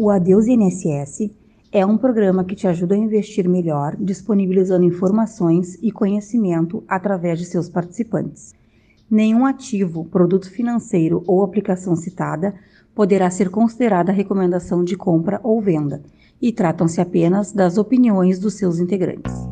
O Adeus INSS é um programa que te ajuda a investir melhor, disponibilizando informações e conhecimento através de seus participantes. Nenhum ativo, produto financeiro ou aplicação citada poderá ser considerada recomendação de compra ou venda, e tratam-se apenas das opiniões dos seus integrantes.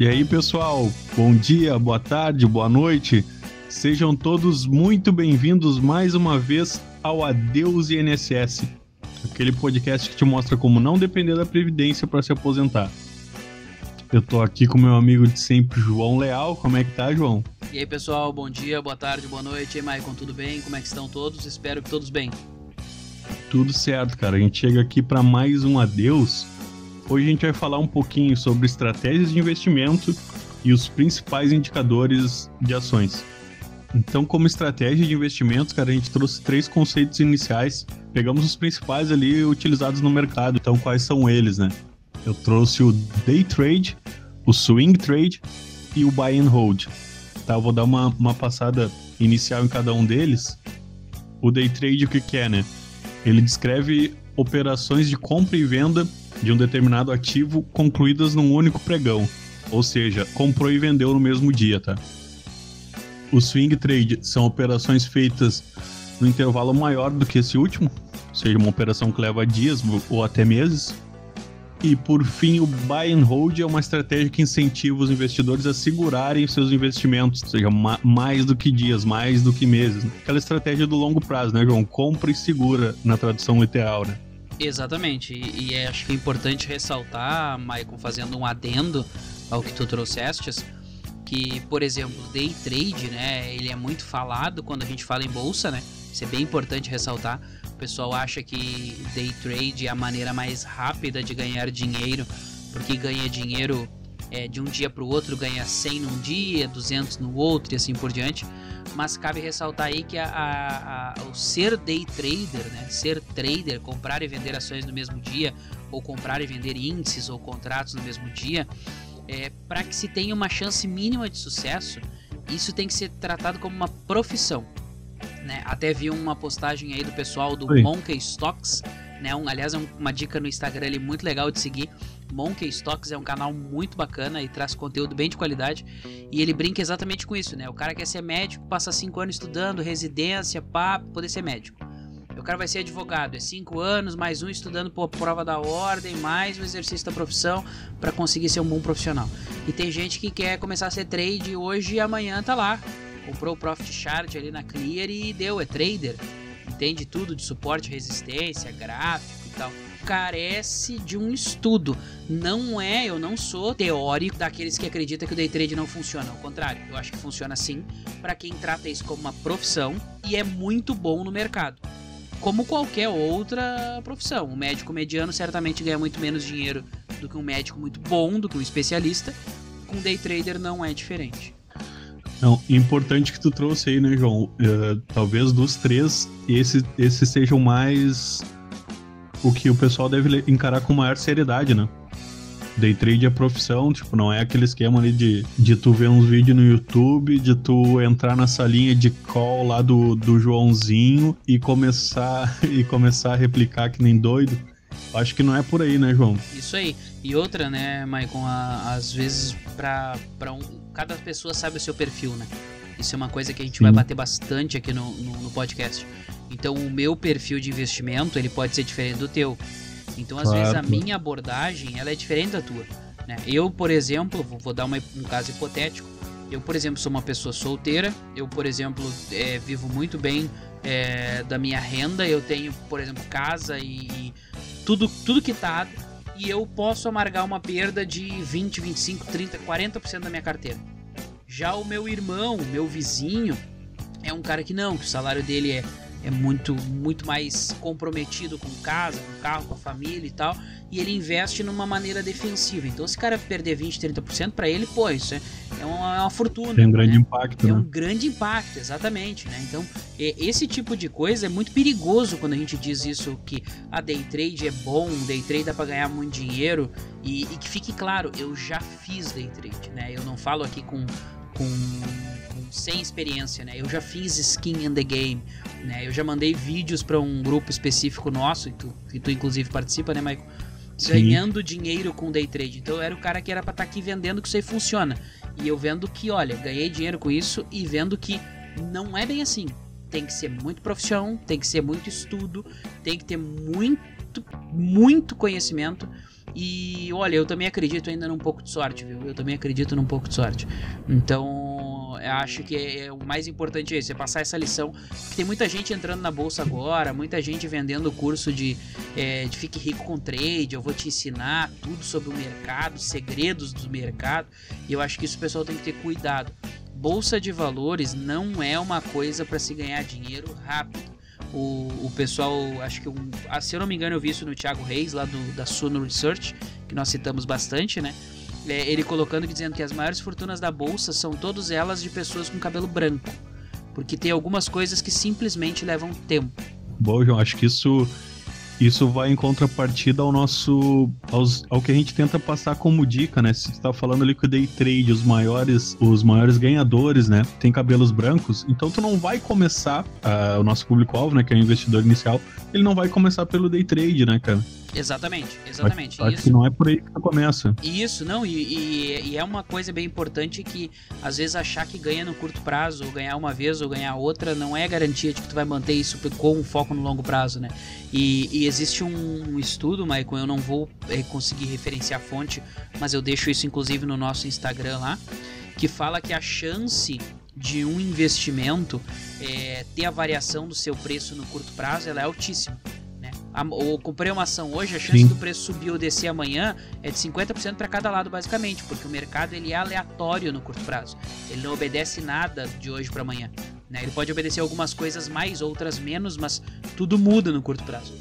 E aí, pessoal, bom dia, boa tarde, boa noite. Sejam todos muito bem-vindos mais uma vez ao Adeus INSS, aquele podcast que te mostra como não depender da previdência para se aposentar. Eu tô aqui com meu amigo de sempre, João Leal. Como é que tá, João? E aí, pessoal, bom dia, boa tarde, boa noite. E aí, Maicon, tudo bem? Como é que estão todos? Espero que todos bem. Tudo certo, cara. A gente chega aqui para mais um adeus Hoje a gente vai falar um pouquinho sobre estratégias de investimento e os principais indicadores de ações. Então, como estratégia de investimentos, cara, a gente trouxe três conceitos iniciais. Pegamos os principais ali utilizados no mercado. Então, quais são eles, né? Eu trouxe o day trade, o swing trade e o buy and hold. Tá, eu vou dar uma, uma passada inicial em cada um deles. O day trade, o que, que é, né? Ele descreve operações de compra e venda de um determinado ativo concluídas num único pregão, ou seja, comprou e vendeu no mesmo dia, tá? O swing trade são operações feitas no intervalo maior do que esse último, ou seja, uma operação que leva dias ou até meses. E por fim, o buy and hold é uma estratégia que incentiva os investidores a segurarem seus investimentos, ou seja, ma mais do que dias, mais do que meses. Aquela estratégia do longo prazo, né, João? Compra e segura na tradução literal, né? Exatamente, e, e é, acho que é importante ressaltar, Maicon, fazendo um adendo ao que tu trouxestes, que, por exemplo, day trade, né, ele é muito falado quando a gente fala em bolsa, né, isso é bem importante ressaltar, o pessoal acha que day trade é a maneira mais rápida de ganhar dinheiro, porque ganha dinheiro é, de um dia para o outro, ganha 100 num dia, 200 no outro e assim por diante, mas cabe ressaltar aí que a, a, a, o ser day trader, né, ser trader, comprar e vender ações no mesmo dia, ou comprar e vender índices ou contratos no mesmo dia, é, para que se tenha uma chance mínima de sucesso, isso tem que ser tratado como uma profissão. Né? Até vi uma postagem aí do pessoal do Oi. Monkey Stocks, né? Um, aliás, é uma dica no Instagram ali muito legal de seguir, Monkey Stocks é um canal muito bacana e traz conteúdo bem de qualidade. E ele brinca exatamente com isso, né? O cara quer ser médico, passa 5 anos estudando, residência, pá, poder ser médico. O cara vai ser advogado, é 5 anos, mais um estudando por prova da ordem, mais um exercício da profissão para conseguir ser um bom profissional. E tem gente que quer começar a ser trade hoje e amanhã tá lá. Comprou o Profit Chart ali na Clear e deu, é trader. Entende tudo de suporte, resistência, gráfico e tal carece de um estudo. Não é, eu não sou teórico daqueles que acreditam que o day trade não funciona. Ao contrário, eu acho que funciona sim para quem trata isso como uma profissão e é muito bom no mercado. Como qualquer outra profissão. Um médico mediano certamente ganha muito menos dinheiro do que um médico muito bom, do que um especialista. Com day trader não é diferente. Não, importante que tu trouxe aí, né, João? Uh, talvez dos três, esse, esse seja o mais o que o pessoal deve encarar com maior seriedade, né? Day trade é profissão, tipo, não é aquele esquema ali de, de tu ver uns vídeos no YouTube, de tu entrar na salinha de call lá do, do Joãozinho e começar e começar a replicar que nem doido. Acho que não é por aí, né, João? Isso aí. E outra, né, Maicon, às vezes pra, pra um. Cada pessoa sabe o seu perfil, né? Isso é uma coisa que a gente Sim. vai bater bastante aqui no, no, no podcast. Então o meu perfil de investimento ele pode ser diferente do teu. Então às claro. vezes a minha abordagem ela é diferente da tua. Né? Eu, por exemplo, vou dar uma, um caso hipotético. Eu, por exemplo, sou uma pessoa solteira. Eu, por exemplo, é, vivo muito bem é, da minha renda. Eu tenho, por exemplo, casa e, e tudo, tudo quitado. E eu posso amargar uma perda de 20, 25, 30, 40% da minha carteira. Já o meu irmão, meu vizinho, é um cara que não, que o salário dele é é muito, muito mais comprometido com casa, com carro, com a família e tal, e ele investe numa maneira defensiva. Então, se o cara perder 20, 30%, para ele, pô, isso é, é, uma, é uma fortuna. Tem um grande né? impacto, É né? um grande impacto, exatamente, né? Então, é, esse tipo de coisa é muito perigoso quando a gente diz isso, que a day trade é bom, day trade dá pra ganhar muito dinheiro, e, e que fique claro, eu já fiz day trade, né? Eu não falo aqui com, com sem experiência, né? Eu já fiz skin in the game, né? Eu já mandei vídeos para um grupo específico nosso, e tu, e tu inclusive participa, né, Michael? Sim. Ganhando dinheiro com day trade. Então eu era o cara que era pra estar aqui vendendo que isso aí funciona. E eu vendo que, olha, ganhei dinheiro com isso e vendo que não é bem assim. Tem que ser muito profissão, tem que ser muito estudo, tem que ter muito, muito conhecimento. E olha, eu também acredito ainda num pouco de sorte, viu? Eu também acredito num pouco de sorte. Então, eu acho que é, o mais importante é isso, é passar essa lição. Porque tem muita gente entrando na bolsa agora, muita gente vendendo o curso de, é, de Fique Rico com Trade. Eu vou te ensinar tudo sobre o mercado, segredos do mercado. E eu acho que isso o pessoal tem que ter cuidado. Bolsa de valores não é uma coisa para se ganhar dinheiro rápido. O, o pessoal, acho que, um, ah, se eu não me engano, eu vi isso no Thiago Reis, lá do, da Suno Research, que nós citamos bastante, né? É, ele colocando que dizendo que as maiores fortunas da bolsa são todas elas de pessoas com cabelo branco. Porque tem algumas coisas que simplesmente levam tempo. Bom, João, acho que isso isso vai em contrapartida ao nosso aos, ao que a gente tenta passar como dica, né? Se você tá falando ali que o day trade, os maiores os maiores ganhadores, né, tem cabelos brancos, então tu não vai começar ah, o nosso público alvo, né, que é o investidor inicial, ele não vai começar pelo day trade, né, cara? Exatamente, exatamente. Acho Isso. que não é por aí que tu começa. Isso, não, e, e- e é uma coisa bem importante que às vezes achar que ganha no curto prazo, ou ganhar uma vez ou ganhar outra, não é garantia de que tu vai manter isso com um foco no longo prazo, né? E, e existe um estudo, Maicon, eu não vou eh, conseguir referenciar a fonte, mas eu deixo isso inclusive no nosso Instagram lá, que fala que a chance de um investimento eh, ter a variação do seu preço no curto prazo ela é altíssima. Eu comprei uma ação hoje, a chance Sim. do preço subir ou descer amanhã é de 50% para cada lado, basicamente, porque o mercado ele é aleatório no curto prazo. Ele não obedece nada de hoje para amanhã. Né? Ele pode obedecer algumas coisas mais, outras menos, mas tudo muda no curto prazo.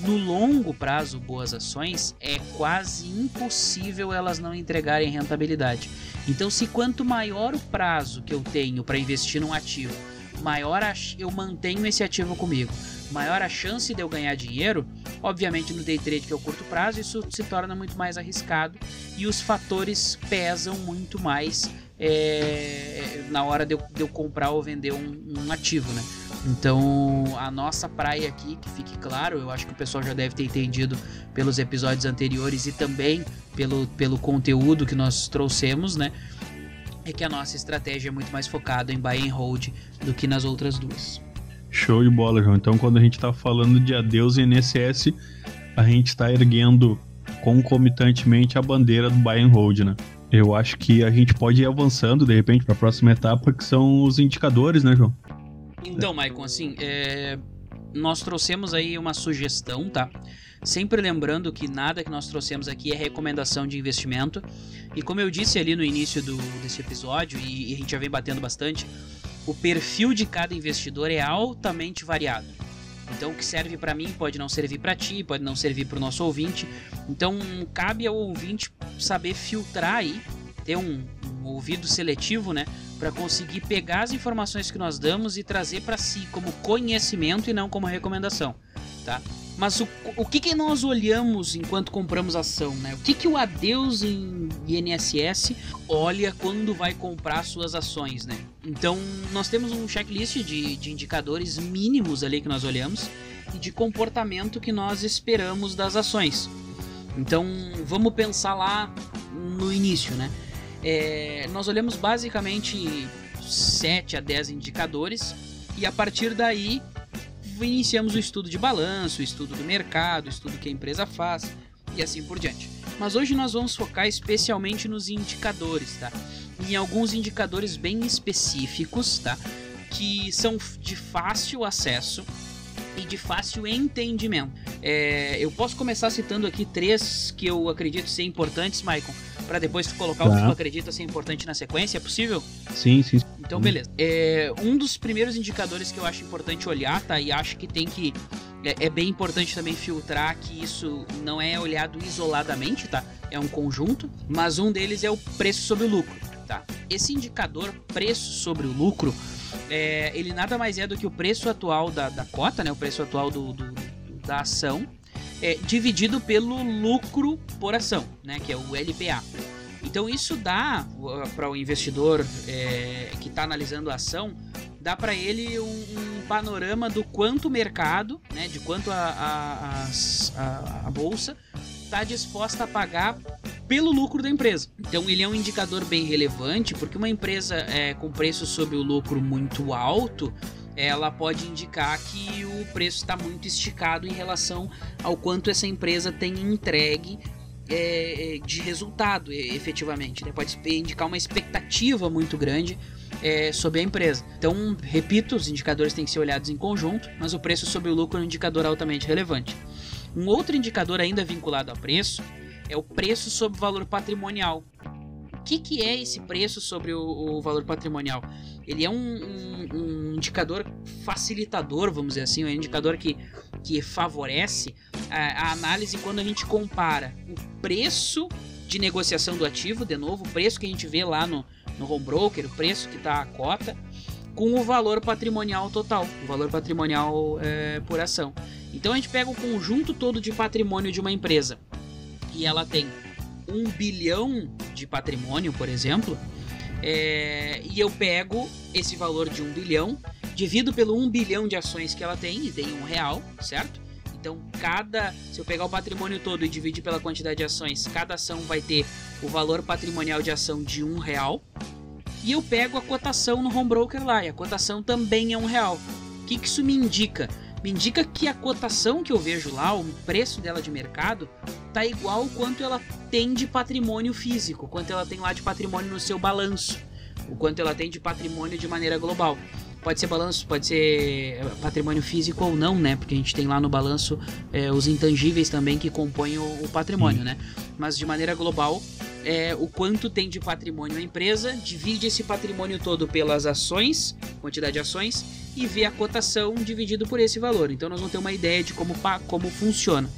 No longo prazo, boas ações, é quase impossível elas não entregarem rentabilidade. Então, se quanto maior o prazo que eu tenho para investir num ativo, maior eu mantenho esse ativo comigo, maior a chance de eu ganhar dinheiro, obviamente no day trade que é o curto prazo, isso se torna muito mais arriscado e os fatores pesam muito mais é, na hora de eu, de eu comprar ou vender um, um ativo, né? Então, a nossa praia aqui, que fique claro, eu acho que o pessoal já deve ter entendido pelos episódios anteriores e também pelo, pelo conteúdo que nós trouxemos, né? É que a nossa estratégia é muito mais focada em buy and hold do que nas outras duas. Show de bola, João. Então, quando a gente tá falando de adeus e INSS, a gente tá erguendo concomitantemente a bandeira do buy and hold, né? Eu acho que a gente pode ir avançando, de repente, para a próxima etapa, que são os indicadores, né, João? Então, Maicon, assim, é, nós trouxemos aí uma sugestão, tá? Sempre lembrando que nada que nós trouxemos aqui é recomendação de investimento. E como eu disse ali no início do, desse episódio, e, e a gente já vem batendo bastante, o perfil de cada investidor é altamente variado. Então, o que serve para mim pode não servir para ti, pode não servir para o nosso ouvinte. Então, cabe ao ouvinte saber filtrar aí, ter um, um ouvido seletivo, né, para conseguir pegar as informações que nós damos e trazer para si como conhecimento e não como recomendação, tá? Mas o, o que, que nós olhamos enquanto compramos ação, né? O que, que o Adeus em INSS olha quando vai comprar suas ações, né? Então, nós temos um checklist de, de indicadores mínimos ali que nós olhamos e de comportamento que nós esperamos das ações. Então, vamos pensar lá no início, né? É, nós olhamos basicamente 7 a 10 indicadores e a partir daí iniciamos o estudo de balanço, o estudo do mercado, o estudo que a empresa faz e assim por diante. Mas hoje nós vamos focar especialmente nos indicadores, tá? Em alguns indicadores bem específicos, tá? Que são de fácil acesso e de fácil entendimento. É, eu posso começar citando aqui três que eu acredito ser importantes, Maicon, para depois tu colocar o que Tá. tu acredita ser importante na sequência, é possível? Sim, sim. Então, beleza. É, um dos primeiros indicadores que eu acho importante olhar, tá? E acho que tem que. É, é, bem importante também filtrar que isso não é olhado isoladamente, tá? É um conjunto, mas um deles é o preço sobre o lucro, tá? Esse indicador, preço sobre o lucro, é, ele nada mais é do que o preço atual da, da cota, né? O preço atual do, do da ação, é, dividido pelo lucro por ação, né? Que é o LPA. Então isso dá para o investidor é, que está analisando a ação, dá para ele um, um, panorama do quanto o mercado, né, de quanto a, a, a, a bolsa está disposta a pagar pelo lucro da empresa. Então ele é um indicador bem relevante, porque uma empresa é, com preço sobre o lucro muito alto, ela pode indicar que o preço está muito esticado em relação ao quanto essa empresa tem entregue é, é, de resultado, efetivamente. Né? Pode indicar uma expectativa muito grande é, sobre a empresa. Então, repito, os indicadores têm que ser olhados em conjunto, mas o preço sobre o lucro é um indicador altamente relevante. Um outro indicador ainda vinculado ao preço é o preço sobre o valor patrimonial. O que, que é esse preço sobre o, o valor patrimonial? Ele é um, um, um, indicador facilitador, vamos dizer assim, um indicador que, que favorece a, a análise quando a gente compara o preço de negociação do ativo, de novo, o preço que a gente vê lá no, no home broker, o preço que está a cota, com o valor patrimonial total, o valor patrimonial é, por ação. Então a gente pega o conjunto todo de patrimônio de uma empresa e ela tem um bilhão de patrimônio, por exemplo, é, e eu pego esse valor de um bilhão, divido pelo um bilhão de ações que ela tem e tem um real, certo? Então, cada. Se eu pegar o patrimônio todo e dividir pela quantidade de ações, cada ação vai ter o valor patrimonial de ação de um real. E eu pego a cotação no home broker lá, e a cotação também é um real. O que, que isso me indica? Me indica que a cotação que eu vejo lá, o preço dela de mercado, tá igual ao quanto ela tem de patrimônio físico, quanto ela tem lá de patrimônio no seu balanço, o quanto ela tem de patrimônio de maneira global. Pode ser balanço, pode ser eh, patrimônio físico ou não, né? Porque a gente tem lá no balanço é, os intangíveis também que compõem o, o patrimônio, né? Mas de maneira global, é, o quanto tem de patrimônio a empresa, divide esse patrimônio todo pelas ações, quantidade de ações, e vê a cotação dividido por esse valor. Então nós vamos ter uma ideia de como, como funciona.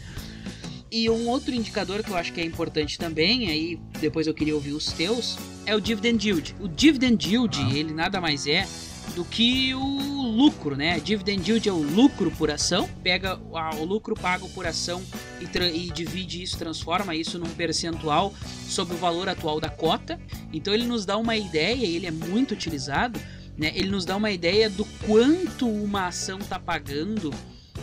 E um outro indicador que eu acho que é importante também, aí depois eu queria ouvir os teus, é o dividend yield. O dividend yield, ah. ele nada mais é do que o lucro, né? Dividend yield é o lucro por ação, pega o lucro pago por ação e, e, divide isso, transforma isso num percentual sobre o valor atual da cota. Então ele nos dá uma ideia, ele é muito utilizado, né? Ele nos dá uma ideia do quanto uma ação está pagando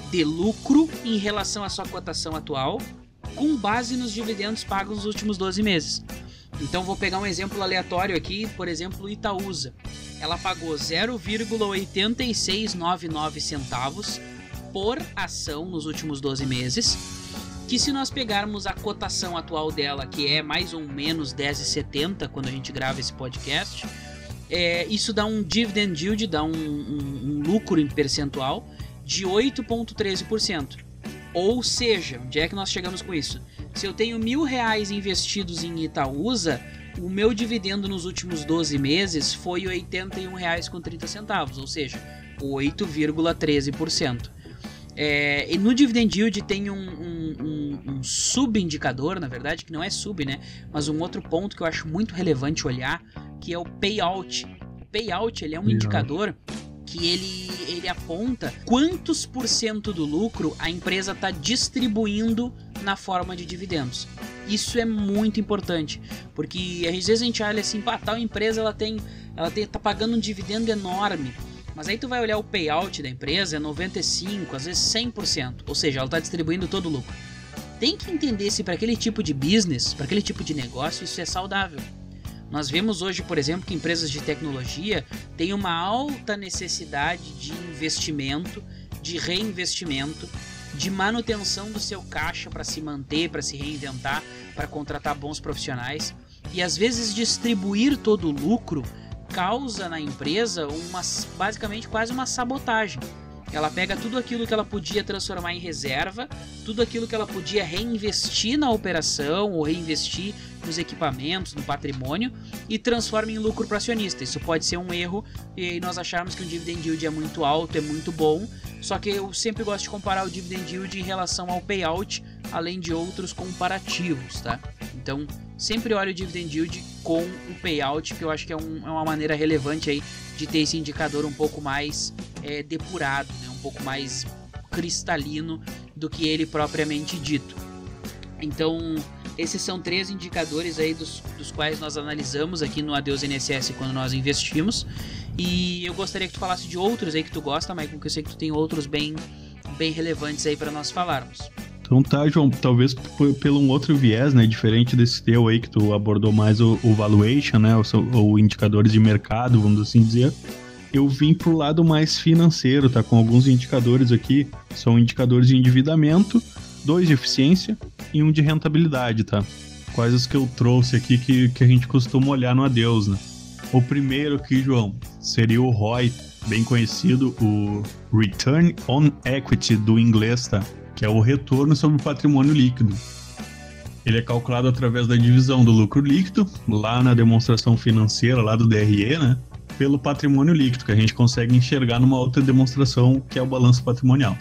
de lucro em relação à sua cotação atual, com base nos dividendos pagos nos últimos 12 meses. Então vou pegar um exemplo aleatório aqui, por exemplo, Itaúsa. Ela pagou 0,8699 centavos por ação nos últimos 12 meses, que se nós pegarmos a cotação atual dela, que é mais ou menos 10,70 quando a gente grava esse podcast, é, isso dá um dividend yield, dá um, um, um lucro em percentual de 8,13%. Ou seja, onde é que nós chegamos com isso? Se eu tenho mil reais investidos em Itaúsa, o meu dividendo nos últimos 12 meses foi R$ 81,30, ou seja, 8,13%. É, e no dividend yield tem um, um, um, um subindicador, na verdade, que não é sub, né? Mas um outro ponto que eu acho muito relevante olhar, que é o payout. O payout ele é um indicador que ele, ele aponta quantos por cento do lucro a empresa está distribuindo na forma de dividendos. Isso é muito importante, porque às vezes a gente olha assim, pá, tal empresa ela tem, ela tem, tá pagando um dividendo enorme, mas aí tu vai olhar o payout da empresa é 95, às vezes 100%, ou seja, ela está distribuindo todo o lucro. Tem que entender se para aquele tipo de business, para aquele tipo de negócio, isso é saudável. Nós vemos hoje, por exemplo, que empresas de tecnologia têm uma alta necessidade de investimento, de reinvestimento, de manutenção do seu caixa para se manter, para se reinventar, para contratar bons profissionais. E às vezes distribuir todo o lucro causa na empresa uma basicamente quase uma sabotagem. Ela pega tudo aquilo que ela podia transformar em reserva, tudo aquilo que ela podia reinvestir na operação ou reinvestir nos equipamentos, no patrimônio e transforma em lucro para acionista. Isso pode ser um erro e nós acharmos que o dividend yield é muito alto, é muito bom. Só que eu sempre gosto de comparar o dividend yield em relação ao payout, além de outros comparativos, tá? Então, sempre olho o dividend yield com o payout, que eu acho que é, um, é uma maneira relevante aí de ter esse indicador um pouco mais é, depurado, né? um pouco mais cristalino do que ele propriamente dito. Então, esses são três indicadores aí dos, dos quais nós analisamos aqui no Adeus NSS quando nós investimos. E eu gostaria que tu falasse de outros aí que tu gosta, Michael, porque eu sei que tu tem outros bem, bem relevantes aí para nós falarmos. Então tá, João, talvez pelo um outro viés, né, diferente desse teu aí que tu abordou mais o, o valuation, né, ou indicadores de mercado, vamos assim dizer. Eu vim pro lado mais financeiro, tá, com alguns indicadores aqui, são indicadores de endividamento, dois de eficiência e um de rentabilidade, tá? Quais os que eu trouxe aqui que, que a gente costuma olhar no Adeus, né? O primeiro aqui, João, seria o ROI, bem conhecido, o Return on Equity do inglês, tá? Que é o retorno sobre o patrimônio líquido. Ele é calculado através da divisão do lucro líquido, lá na demonstração financeira, lá do DRE, né? Pelo patrimônio líquido, que a gente consegue enxergar numa outra demonstração, que é o balanço patrimonial.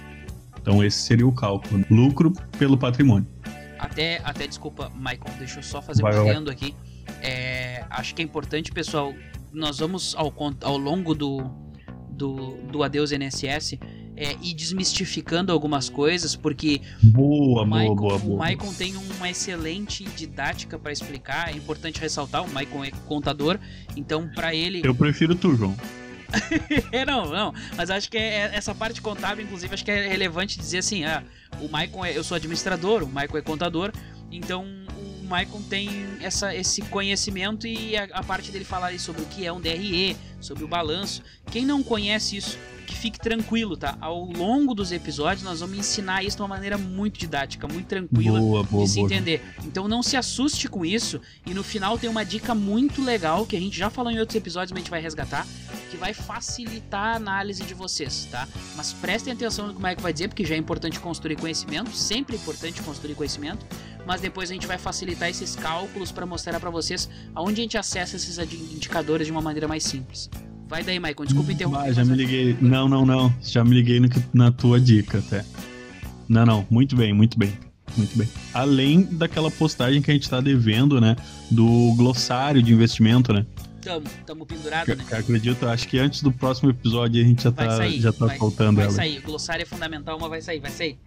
Então, esse seria o cálculo: lucro pelo patrimônio. Até, até desculpa, Michael, deixa eu só fazer vai, um adendo aqui. É, acho que é importante, pessoal. Nós vamos, ao, ao longo do, do, do Adeus NSS, é, ir desmistificando algumas coisas, porque boa, o Maicon, boa, boa, o Maicon tem uma excelente didática para explicar. É importante ressaltar, o Maicon é contador, então para ele. Eu prefiro tu, João. é, não, não. Mas acho que é, essa parte contábil, inclusive, acho que é relevante dizer assim: ah, o Maicon é, eu sou administrador, o Maicon é contador, então Maicon tem essa, esse conhecimento e a, a parte dele falar sobre o que é um DRE, sobre o balanço. Quem não conhece isso, que fique tranquilo, tá? Ao longo dos episódios nós vamos ensinar isso de uma maneira muito didática, muito tranquila boa, boa, de se boa. entender. Então não se assuste com isso e no final tem uma dica muito legal que a gente já falou em outros episódios, mas a gente vai resgatar, que vai facilitar a análise de vocês, tá? Mas prestem atenção no que o Mike vai dizer, porque já é importante construir conhecimento, sempre é importante construir conhecimento, mas depois a gente vai facilitar esses cálculos para mostrar para vocês aonde a gente acessa esses indicadores de uma maneira mais simples. Vai daí, Maicon. Desculpa interromper. Ah, já me liguei. Não, não, não. Já me liguei no, na tua dica até. Não, não. Muito bem, muito bem. Muito bem. Além daquela postagem que a gente tá devendo, né? Do glossário de investimento, né? Tamo, tamo pendurado, né? Acredito, acho que antes do próximo episódio a gente já vai tá, sair, já tá vai, faltando vai ela. Vai sair. O glossário é fundamental, mas vai sair, vai sair.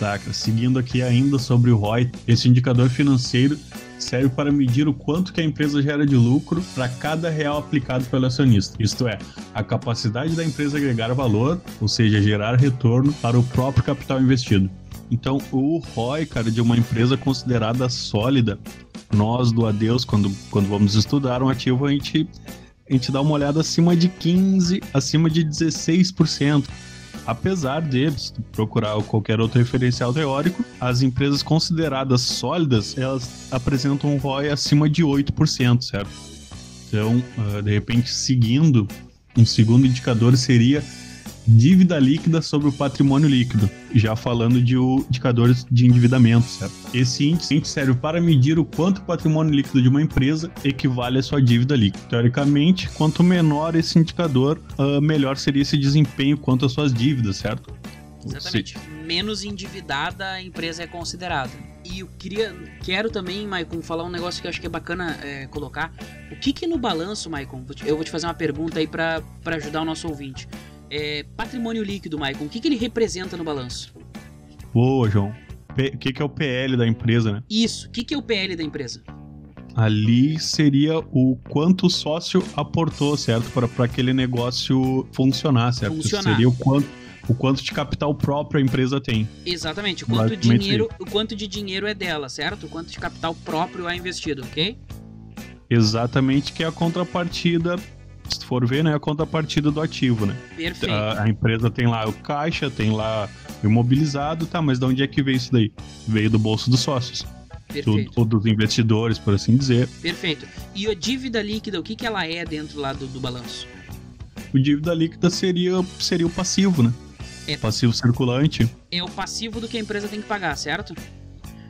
Cara. Seguindo aqui ainda sobre o ROI, esse indicador financeiro serve para medir o quanto que a empresa gera de lucro para cada real aplicado pelo acionista. Isto é, a capacidade da empresa agregar valor, ou seja, gerar retorno para o próprio capital investido. Então, o ROI, cara, de uma empresa considerada sólida, nós do Adeus, quando, quando vamos estudar um ativo, a gente, a gente dá uma olhada acima de 15%, acima de 16% apesar de, procurar qualquer outro referencial teórico, as empresas consideradas sólidas, elas apresentam um ROI acima de 8%, certo? Então, ah, de repente, seguindo, um segundo indicador seria dívida líquida sobre o patrimônio líquido, já falando de indicadores de endividamento, certo? Esse índice serve para medir o quanto o patrimônio líquido de uma empresa equivale à sua dívida líquida. Teoricamente, quanto menor esse indicador, uh, melhor seria esse desempenho quanto às suas dívidas, certo? Exatamente. Menos endividada a empresa é considerada. E eu queria, quero também, Maicon, falar um negócio que eu acho que é bacana é, colocar. O que que no balanço, Maicon, eu vou te fazer uma pergunta aí para ajudar o nosso ouvinte é, patrimônio líquido, Maicon, o que, que ele representa no balanço? Boa, João. O que, que é o PL da empresa, né? Isso, o que, que é o PL da empresa? Ali seria o quanto o sócio aportou, certo? Para aquele negócio funcionar, certo? Funcionar. Seria o quanto, o quanto de capital próprio a empresa tem. Exatamente, o quanto, dinheiro, o quanto de dinheiro é dela, certo? O quanto de capital próprio é investido, ok? Exatamente, que é a contrapartida se for ver, né, a contrapartida do ativo, né? Perfeito. A, a, empresa tem lá o caixa, tem lá o imobilizado, tá, mas de onde é que veio isso daí? Veio do bolso dos sócios. Perfeito. Do, ou dos investidores, por assim dizer. Perfeito. E a dívida líquida, o que, que ela é dentro lá do, do balanço? O dívida líquida seria, seria o passivo, né? É, passivo circulante. É o passivo do que a empresa tem que pagar, certo?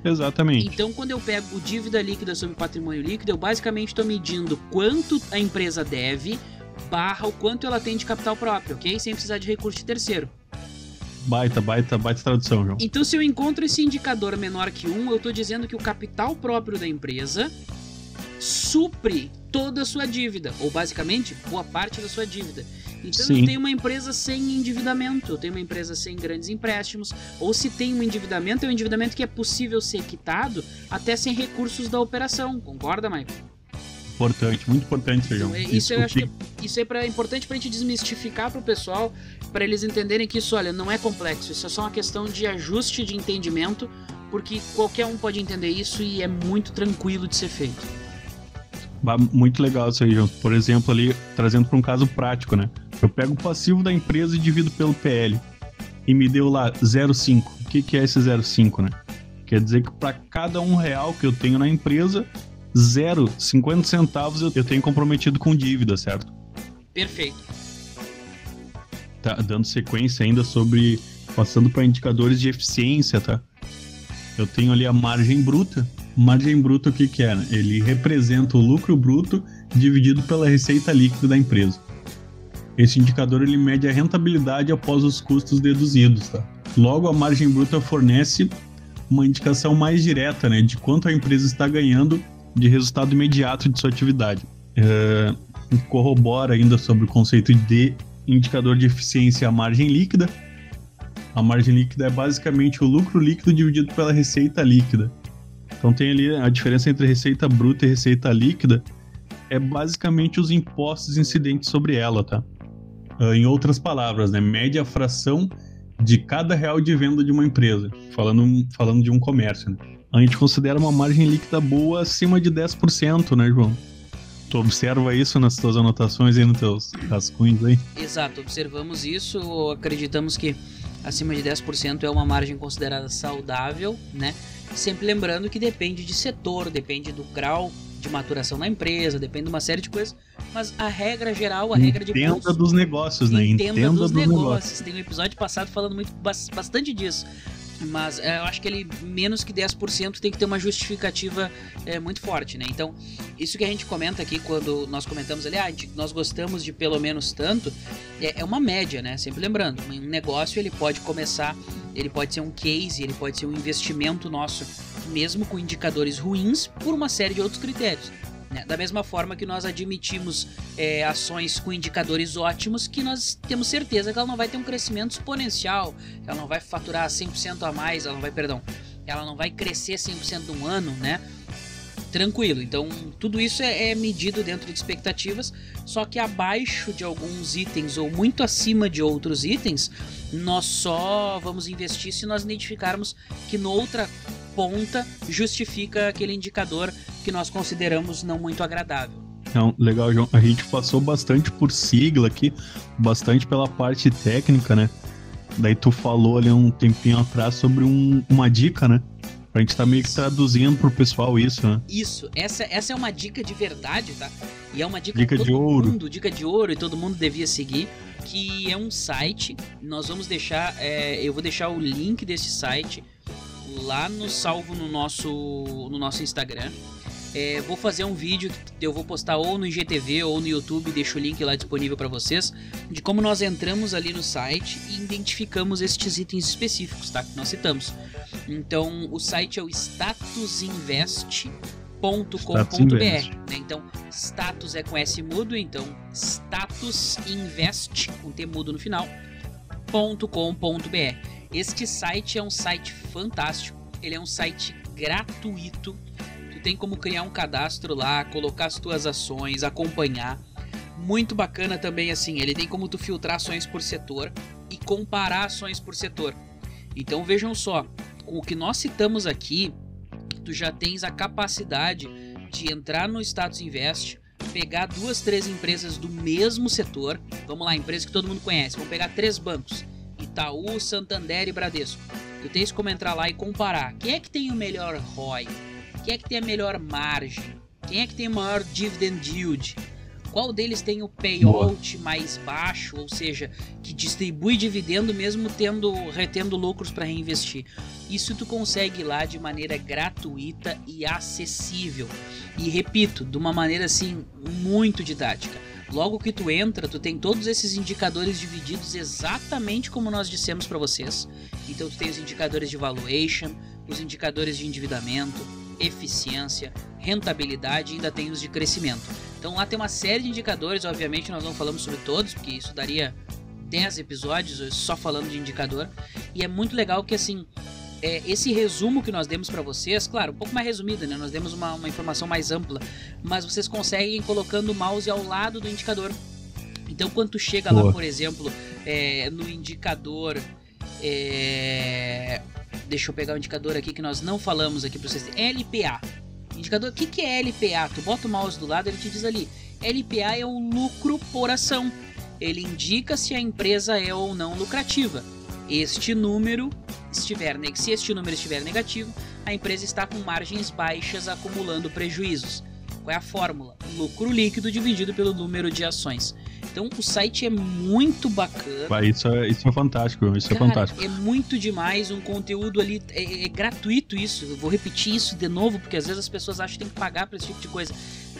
Exatamente. Então, quando eu pego o dívida líquida sobre patrimônio líquido, eu basicamente estou medindo quanto a empresa deve barra o quanto ela tem de capital próprio, ok? Sem precisar de recurso de terceiro. Baita, baita, baita tradução, João. Então, se eu encontro esse indicador menor que 1, eu estou dizendo que o capital próprio da empresa supre toda a sua dívida, ou basicamente boa parte da sua dívida. Então Sim. eu tenho uma empresa sem endividamento, eu tenho uma empresa sem grandes empréstimos, ou se tem um endividamento, é um endividamento que é possível ser quitado até sem recursos da operação. Concorda, Michael? Importante, muito importante, Sejão. Então, é, isso eu acho que é, isso é pra, importante pra gente desmistificar pro pessoal, para eles entenderem que isso, olha, não é complexo, isso é só uma questão de ajuste de entendimento, porque qualquer um pode entender isso e é muito tranquilo de ser feito. Muito legal isso João. Por exemplo, ali, trazendo para um caso prático, né? Eu pego o passivo da empresa e divido pelo PL. E me deu lá 0,5. O que, que é esse 0,5, né? Quer dizer que para cada um real que eu tenho na empresa, 0,50 centavos eu tenho comprometido com dívida, certo? Perfeito. Tá dando sequência ainda sobre. Passando para indicadores de eficiência, tá? Eu tenho ali a margem bruta. Margem bruta, o que, que é? Ele representa o lucro bruto dividido pela receita líquida da empresa. Esse indicador ele mede a rentabilidade após os custos deduzidos. Tá? Logo, a margem bruta fornece uma indicação mais direta né, de quanto a empresa está ganhando de resultado imediato de sua atividade. É, corrobora ainda sobre o conceito de indicador de eficiência a margem líquida. A margem líquida é basicamente o lucro líquido dividido pela receita líquida. Então tem ali a diferença entre receita bruta e receita líquida é basicamente os impostos incidentes sobre ela, tá? Uh, em outras palavras, né, média fração de cada real de venda de uma empresa, falando, falando de um comércio. Né? A gente considera uma margem líquida boa acima de 10%, né, João? Tu observa isso nas tuas anotações aí nos teus rascunhos aí? Exato, observamos isso, acreditamos que acima de 10% é uma margem considerada saudável, né? Sempre lembrando que depende de setor, depende do grau de maturação na empresa, depende de uma série de coisas. Mas a regra geral, a Entenda regra de Entenda dos negócios, né? Entenda, Entenda dos, dos negócios. negócios. Tem um episódio passado falando muito bastante disso. Mas é, eu acho que ele menos que 10% tem que ter uma justificativa é, muito forte, né? Então, isso que a gente comenta aqui quando nós comentamos ali, ah, nós gostamos de pelo menos tanto, é, é uma média, né? Sempre lembrando, um negócio ele pode começar, ele pode ser um case, ele pode ser um investimento nosso, mesmo com indicadores ruins, por uma série de outros critérios. Né? Da mesma forma que nós admitimos é, ações com indicadores ótimos, que nós temos certeza que ela não vai ter um crescimento exponencial, ela não vai faturar 100% a mais, ela não vai, perdão, ela não vai crescer 100% num ano, né? Tranquilo, então tudo isso é, é medido dentro de expectativas, só que abaixo de alguns itens ou muito acima de outros itens, nós só vamos investir se nós identificarmos que noutra ponta justifica aquele indicador que nós consideramos não muito agradável. Não, legal, João. A gente passou bastante por sigla aqui, bastante pela parte técnica, né? Daí tu falou ali um tempinho atrás sobre um, uma dica, né? Pra gente tá meio que traduzindo pro pessoal isso, né? Isso, essa, essa é uma dica de verdade, tá? E é uma dica, dica de ouro. mundo, dica de ouro, e todo mundo devia seguir, que é um site. Nós vamos deixar, é, eu vou deixar o link desse site lá no salvo no nosso, no nosso Instagram. É, vou fazer um vídeo que eu vou postar ou no IGTV ou no YouTube, deixo o link lá disponível para vocês, de como nós entramos ali no site e identificamos estes itens específicos, tá? Que nós citamos. Então, o site é o statusinvest.com.br. Né? Então, status é com S mudo, então statusinvest com T mudo no final. .com.br. Este site é um site fantástico. Ele é um site gratuito. Tu tem como criar um cadastro lá, colocar as tuas ações, acompanhar. Muito bacana também assim, ele tem como tu filtrar ações por setor e comparar ações por setor. Então vejam só, o que nós citamos aqui, tu já tens a capacidade de entrar no Status Invest, pegar duas, três empresas do mesmo setor. Vamos lá, empresa que todo mundo conhece. Vamos pegar três bancos Itaú, Santander e Bradesco. Tu tens como entrar lá e comparar. Quem é que tem o melhor ROI? Quem é que tem a melhor margem? Quem é que tem o maior dividend yield? Qual deles tem o payout Boa. mais baixo, ou seja, que distribui dividendo mesmo tendo retendo lucros para reinvestir? Isso tu consegue lá de maneira gratuita e acessível. E repito, de uma maneira assim muito didática. Logo que tu entra, tu tem todos esses indicadores divididos exatamente como nós dissemos para vocês. Então tu tem os indicadores de valuation, os indicadores de endividamento, eficiência, rentabilidade e ainda tem os de crescimento. Então lá tem uma série de indicadores, obviamente nós não falamos sobre todos, porque isso daria 10 episódios só falando de indicador. E é muito legal que assim, é, esse resumo que nós demos para vocês, claro, um pouco mais resumido, né? Nós demos uma, uma informação mais ampla, mas vocês conseguem colocando o mouse ao lado do indicador. Então, quando tu chega Boa. lá, por exemplo, é, no indicador. É... Deixa eu pegar o indicador aqui que nós não falamos aqui para vocês. LPA. Indicador, o que, que é LPA? Tu bota o mouse do lado, ele te diz ali. LPA é o lucro por ação. Ele indica se a empresa é ou não lucrativa. Este número estiver, se este número estiver negativo, a empresa está com margens baixas acumulando prejuízos. Qual é a fórmula? Lucro líquido dividido pelo número de ações. Então o site é muito bacana. Isso é, isso é fantástico, isso é Cara, é fantástico. É muito demais, um conteúdo ali, é, é, gratuito isso. Eu vou repetir isso de novo, porque às vezes as pessoas acham que tem que pagar para esse tipo de coisa.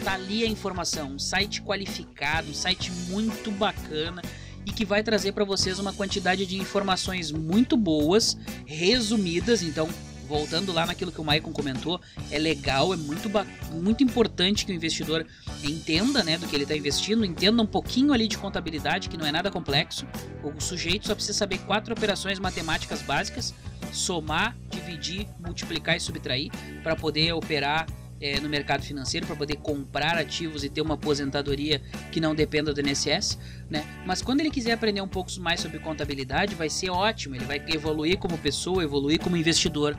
Tá ali a informação, um site qualificado, um site muito bacana e que vai trazer para vocês uma quantidade de informações muito boas, resumidas, então voltando lá naquilo que o Maicon comentou, é legal, é muito, muito importante que o investidor entenda né, do que ele está investindo, entenda um pouquinho ali de contabilidade, que não é nada complexo. O sujeito só precisa saber quatro operações matemáticas básicas: somar, dividir, multiplicar e subtrair, para poder operar é, no mercado financeiro para poder comprar ativos e ter uma aposentadoria que não dependa do INSS, né? Mas quando ele quiser aprender um pouco mais sobre contabilidade, vai ser ótimo, ele vai evoluir como pessoa, evoluir como investidor.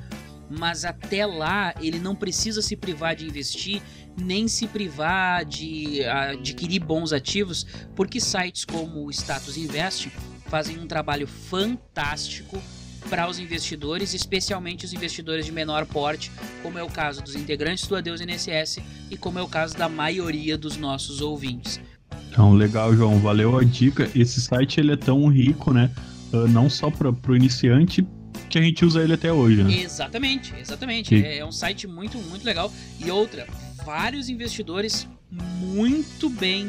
Mas até lá, ele não precisa se privar de investir, nem se privar de adquirir bons ativos, porque sites como o Status Invest fazem um trabalho fantástico para os investidores, especialmente os investidores de menor porte, como é o caso dos integrantes do Adeus INSS e como é o caso da maioria dos nossos ouvintes. Então, legal, João. Valeu a dica. Esse site ele é tão rico, né? Uh, não só para o iniciante, que a gente usa ele até hoje, né? Exatamente, exatamente. E... É, é um site muito, muito legal. E outra, vários investidores muito bem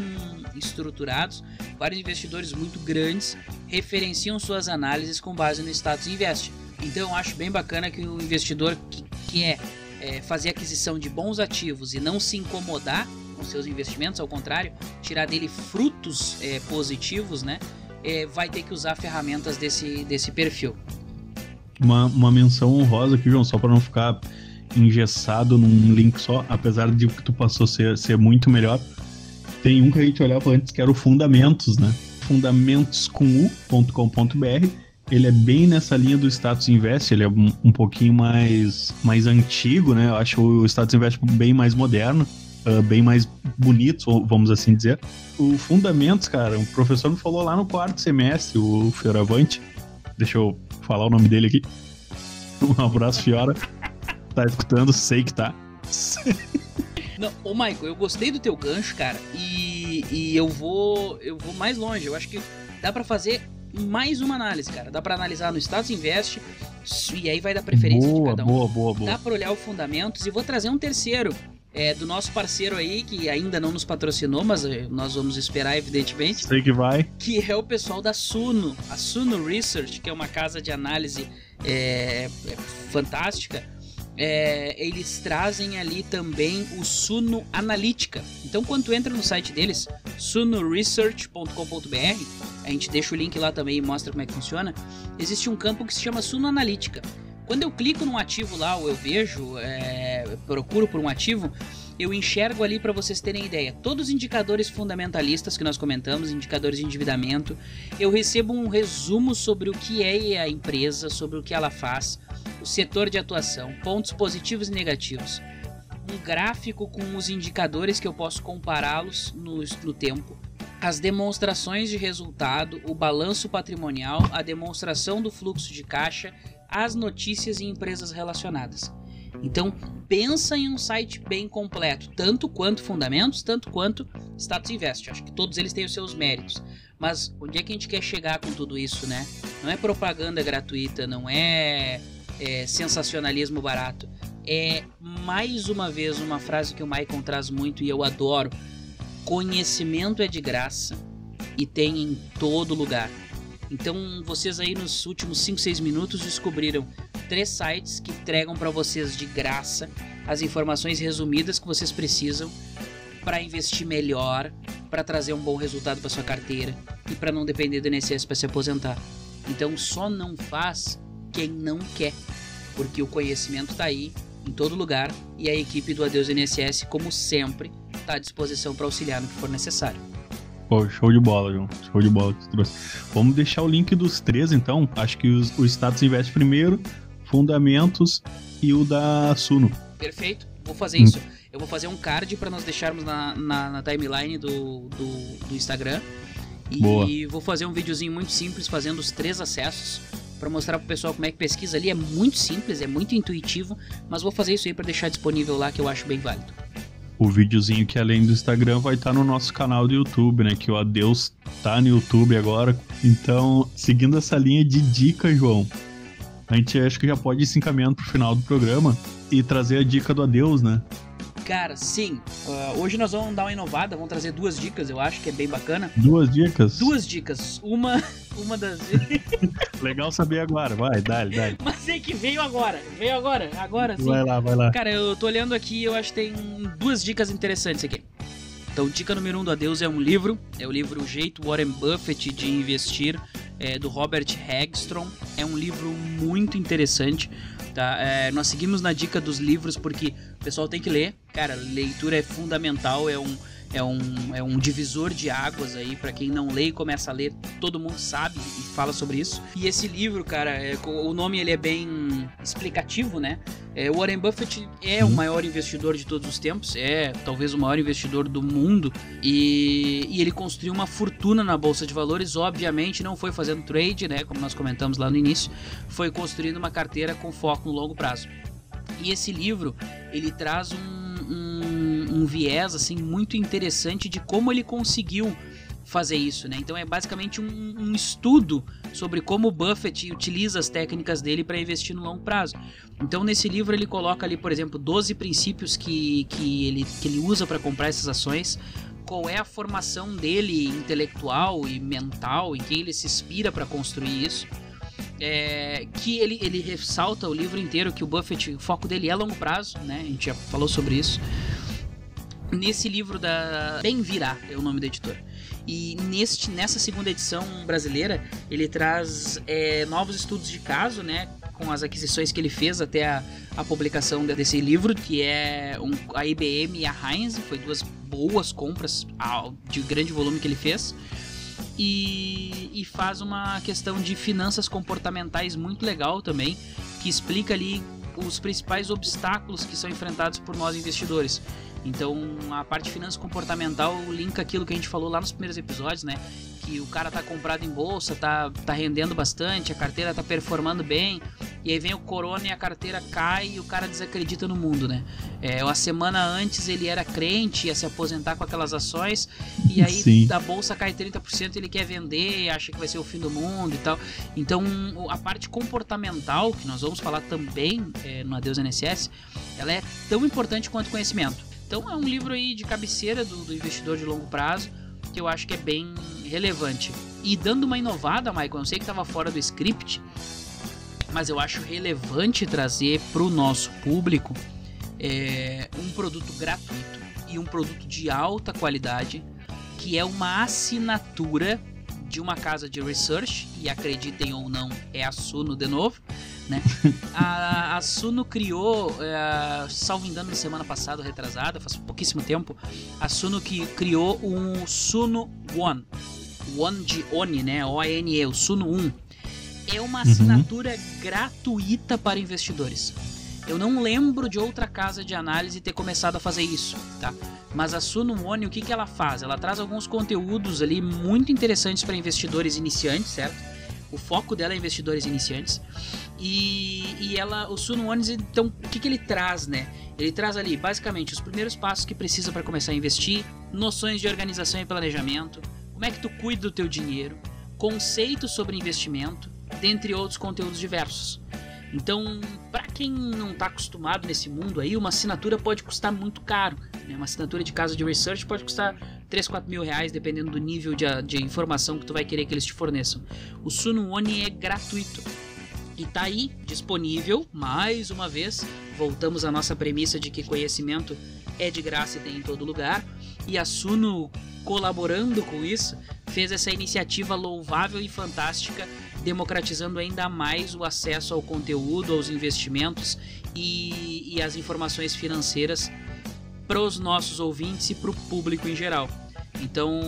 estruturados, vários investidores muito grandes referenciam suas análises com base no status invest. Então eu acho bem bacana que o investidor que quer é, fazer aquisição de bons ativos e não se incomodar com seus investimentos, ao contrário, tirar dele frutos é, positivos, né? É, vai ter que usar ferramentas desse, desse perfil. Uma, uma menção honrosa aqui, João, só para não ficar engessado num link só, apesar de que tu passou ser, ser muito melhor. Tem um que a gente olhava antes que era o Fundamentos, né? fundamentoscomu.com.br. Ele é bem nessa linha do Status Invest, ele é um, um pouquinho mais, mais antigo, né? Eu acho o Status Invest bem mais moderno, uh, bem mais bonito, vamos assim dizer. O Fundamentos, cara, o professor me falou lá no quarto semestre, o Fioravante. Deixa eu falar o nome dele aqui. Um abraço, Fiora. Tá escutando? Sei que tá. Não, ô Michael, eu gostei do teu gancho, cara, e, e eu vou eu vou mais longe. Eu acho que dá para fazer mais uma análise, cara. Dá para analisar no Status Invest e aí vai dar preferência boa, de cada um. Boa, boa, boa. Dá para olhar os fundamentos e vou trazer um terceiro. É, do nosso parceiro aí, que ainda não nos patrocinou, mas eh, nós vamos esperar, evidentemente. Sei que vai. Que é o pessoal da Suno. A Suno Research, que é uma casa de análise é, é fantástica é, eles trazem ali também o Suno Analítica. Então, quando entra no site deles, sunoresearch.com.br, a gente deixa o link lá também e mostra como é que funciona. Existe um campo que se chama Suno Analítica. Quando eu clico num ativo lá, ou eu vejo, é, procuro por um ativo, eu enxergo ali para vocês terem ideia. Todos os indicadores fundamentalistas que nós comentamos, indicadores de endividamento, eu recebo um resumo sobre o que é a empresa, sobre o que ela faz, o setor de atuação, pontos positivos e negativos. Um gráfico com os indicadores que eu posso compará-los no, no tempo. As demonstrações de resultado, o balanço patrimonial, a demonstração do fluxo de caixa, as notícias e empresas relacionadas. Então, pensa em um site bem completo, tanto quanto fundamentos, tanto quanto status invest. Acho que todos eles têm os seus méritos. Mas onde é que a gente quer chegar com tudo isso, né? Não é propaganda gratuita, não é, é sensacionalismo barato. É mais uma vez uma frase que o Maicon traz muito e eu adoro. Conhecimento é de graça e tem em todo lugar. Então, vocês aí nos últimos 5, 6 minutos descobriram três sites que entregam para vocês de graça as informações resumidas que vocês precisam para investir melhor, para trazer um bom resultado para sua carteira e para não depender do INSS para se aposentar. Então, só não faz quem não quer, porque o conhecimento está aí em todo lugar e a equipe do Adeus INSS, como sempre, está à disposição para auxiliar no que for necessário. Pô, show de bola, João. Show de bola que você trouxe. Vamos deixar o link dos três, então. Acho que os, o Status Invest primeiro, Fundamentos e o da Suno. Perfeito. Vou fazer hum. isso. Eu vou fazer um card para nós deixarmos na, na, na timeline do, do, do, Instagram. E Boa. vou fazer um videozinho muito simples fazendo os três acessos para mostrar pro pessoal como é que pesquisa ali. É muito simples, é muito intuitivo, mas vou fazer isso aí para deixar disponível lá que eu acho bem válido o videozinho que além do Instagram vai estar tá no nosso canal do YouTube, né? Que o Adeus tá no YouTube agora. Então, seguindo essa linha de dica, João, a gente acho que já pode ir se encaminhando pro final do programa e trazer a dica do Adeus, né? Cara, sim. Uh, hoje nós vamos dar uma inovada, vamos trazer duas dicas, eu acho que é bem bacana. Duas dicas? Duas dicas. Uma, uma das. Legal saber agora, vai, dale, dale. Mas é que veio agora, veio agora, agora sim. Vai lá, vai lá. Cara, eu tô olhando aqui eu acho que tem duas dicas interessantes aqui. Então, dica número um do Adeus é um livro, é o livro O Jeito Warren Buffett de Investir, é, do Robert Hagstrom. É um livro muito interessante. Tá? É, nós seguimos na dica dos livros porque o pessoal tem que ler. Cara, leitura é fundamental, é um, é um, é um divisor de águas aí para quem não lê e começa a ler, todo mundo sabe e fala sobre isso. E esse livro, cara, é, o nome ele é bem explicativo, né? É, Warren Buffett é o uhum. maior investidor de todos os tempos, é talvez o maior investidor do mundo e, e ele construiu uma fortuna na bolsa de valores. Obviamente, não foi fazendo trade, né? Como nós comentamos lá no início, foi construindo uma carteira com foco no longo prazo. E esse livro ele traz um, um, um viés assim muito interessante de como ele conseguiu fazer isso, né? Então é basicamente um, um, estudo sobre como Buffett utiliza as técnicas dele para investir no longo prazo. Então nesse livro ele coloca ali, por exemplo, 12 princípios que, que, ele, que ele usa para comprar essas ações, qual é a formação dele intelectual e mental, em que ele se inspira para construir isso. É, que ele, ele ressalta o livro inteiro que o Buffett, o foco dele é longo prazo, né? A gente já falou sobre isso. Nesse livro da Bem Virá é o nome da editora. E neste, nessa segunda edição brasileira, ele traz é, novos estudos de caso, né? Com as aquisições que ele fez até a, a publicação desse livro, que é um, a IBM e a Heinz, foi duas boas compras de grande volume que ele fez. E, e faz uma questão de finanças comportamentais muito legal também, que explica ali os principais obstáculos que são enfrentados por nós investidores. Então, a parte de finança comportamental linka aquilo que a gente falou lá nos primeiros episódios, né? Que o cara tá comprado em bolsa, tá, tá rendendo bastante, a carteira tá performando bem, e aí vem o corona e a carteira cai e o cara desacredita no mundo, né? É, a semana antes ele era crente, ia se aposentar com aquelas ações, e aí Sim. da bolsa cai 30%, ele quer vender, acha que vai ser o fim do mundo e tal. Então, a parte comportamental, que nós vamos falar também é, no Adeus NSS, ela é tão importante quanto conhecimento. Então é um livro aí de cabeceira do, do investidor de longo prazo que eu acho que é bem relevante. E dando uma inovada, Michael, eu sei que estava fora do script, mas eu acho relevante trazer para o nosso público é, um produto gratuito e um produto de alta qualidade, que é uma assinatura de uma casa de research, e acreditem ou não, é a Suno de novo, né? a, a Suno criou, é, salvo engano, na semana passada, retrasada, faz pouquíssimo tempo, a Suno que criou um Suno One. One de Oni, né? O-A-N-E, o Suno 1. É uma uhum. assinatura uhum. gratuita para investidores. Eu não lembro de outra casa de análise ter começado a fazer isso, tá? Mas a Suno One, o que, que ela faz? Ela traz alguns conteúdos ali muito interessantes para investidores iniciantes, certo? O foco dela é investidores iniciantes. E, e ela, o Suno Ones, então, o que, que ele traz, né? Ele traz ali, basicamente, os primeiros passos que precisa para começar a investir, noções de organização e planejamento, como é que tu cuida do teu dinheiro, conceitos sobre investimento, dentre outros conteúdos diversos. Então, para quem não está acostumado nesse mundo aí, uma assinatura pode custar muito caro. Né? Uma assinatura de casa de research pode custar 3, 4 mil reais, dependendo do nível de, de informação que tu vai querer que eles te forneçam. O Suno One é gratuito. E tá aí, disponível, mais uma vez. Voltamos à nossa premissa de que conhecimento é de graça e tem em todo lugar. E a Suno, colaborando com isso, fez essa iniciativa louvável e fantástica democratizando ainda mais o acesso ao conteúdo, aos investimentos e, e às informações financeiras para os nossos ouvintes e para o público em geral. Então,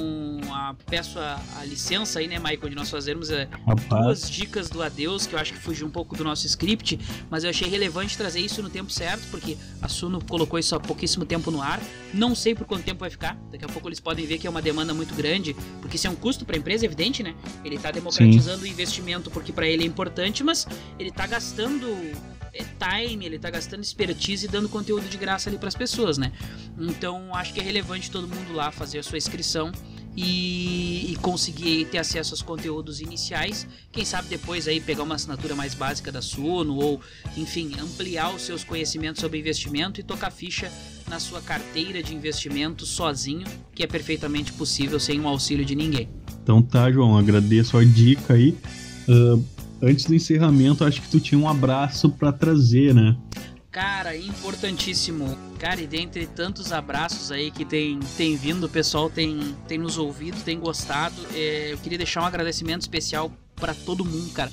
a, peço a, a, licença aí, né, Michael, de nós fazermos é, duas dicas do adeus, que eu acho que fugiu um pouco do nosso script, mas eu achei relevante trazer isso no tempo certo, porque a Suno colocou isso há pouquíssimo tempo no ar. Não sei por quanto tempo vai ficar. Daqui a pouco eles podem ver que é uma demanda muito grande, porque isso é um custo para a empresa, evidente, né? Ele está democratizando Sim. o investimento porque para ele é importante, mas ele está gastando é, time, ele tá gastando expertise e dando conteúdo de graça ali para as pessoas, né? Então acho que é relevante todo mundo lá fazer a sua inscrição e, e, conseguir ter acesso aos conteúdos iniciais. Quem sabe depois aí pegar uma assinatura mais básica da Suno ou, enfim, ampliar os seus conhecimentos sobre investimento e tocar ficha na sua carteira de investimento sozinho, que é perfeitamente possível sem o auxílio de ninguém. Então tá, João, agradeço a dica aí. Uh, antes do encerramento, acho que tu tinha um abraço para trazer, né? Cara, importantíssimo. Cara, e dentre tantos abraços aí que tem, tem vindo, o pessoal tem, tem nos ouvido, tem gostado. É, eu queria deixar um agradecimento especial para todo mundo, cara,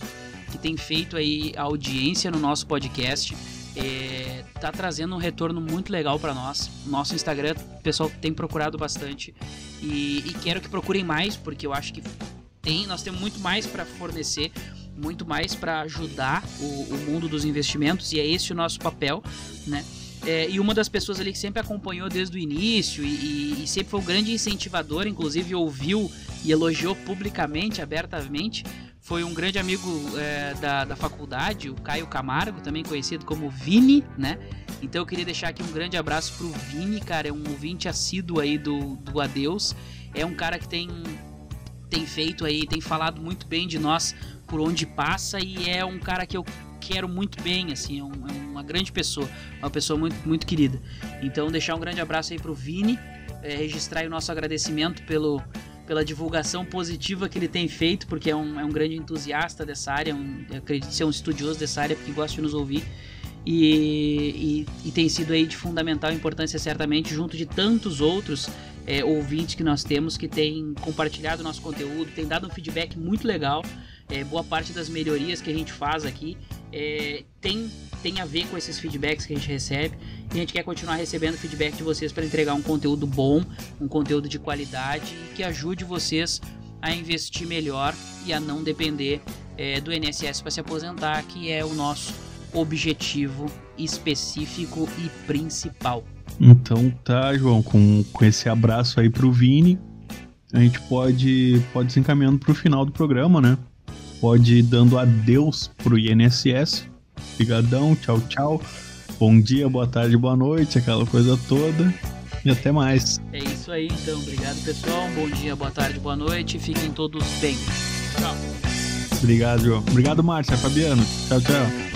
que tem feito aí a audiência no nosso podcast. É, tá trazendo um retorno muito legal para nós. Nosso Instagram, o pessoal tem procurado bastante. E, e quero que procurem mais, porque eu acho que tem, nós temos muito mais para fornecer muito mais para ajudar o, o, mundo dos investimentos e é esse o nosso papel, né? É, e uma das pessoas ali que sempre acompanhou desde o início e, e, e sempre foi um grande incentivador, inclusive ouviu e elogiou publicamente, abertamente, foi um grande amigo é, da, da faculdade, o Caio Camargo, também conhecido como Vini, né? Então eu queria deixar aqui um grande abraço pro Vini, cara, é um ouvinte assíduo aí do, do Adeus. É um cara que tem, tem feito aí, tem falado muito bem de nós por onde passa e é um cara que eu quero muito bem, assim, é, um, é uma grande pessoa, uma pessoa muito, muito querida. Então, deixar um grande abraço aí pro Vini, é, registrar o nosso agradecimento pelo, pela divulgação positiva que ele tem feito, porque é um, é um grande entusiasta dessa área, um, acredito ser um estudioso dessa área, porque gosta de nos ouvir. E, e, e, tem sido aí de fundamental importância certamente junto de tantos outros é, ouvintes que nós temos que têm compartilhado nosso conteúdo, tem dado um feedback muito legal é, boa parte das melhorias que a gente faz aqui é, tem, tem a ver com esses feedbacks que a gente recebe. E a gente quer continuar recebendo feedback de vocês para entregar um conteúdo bom, um conteúdo de qualidade e que ajude vocês a investir melhor e a não depender é, do INSS para se aposentar, que é o nosso objetivo específico e principal. Então tá, João, com, com esse abraço aí pro Vini, a gente pode, pode se encaminhando pro final do programa, né? Pode ir dando adeus pro INSS. Obrigadão, tchau, tchau. Bom dia, boa tarde, boa noite, aquela coisa toda. E até mais. É isso aí, então. Obrigado, pessoal. Bom dia, boa tarde, boa noite. Fiquem todos bem. Tchau. Obrigado, João. Obrigado, Márcia, Fabiano. Tchau, tchau.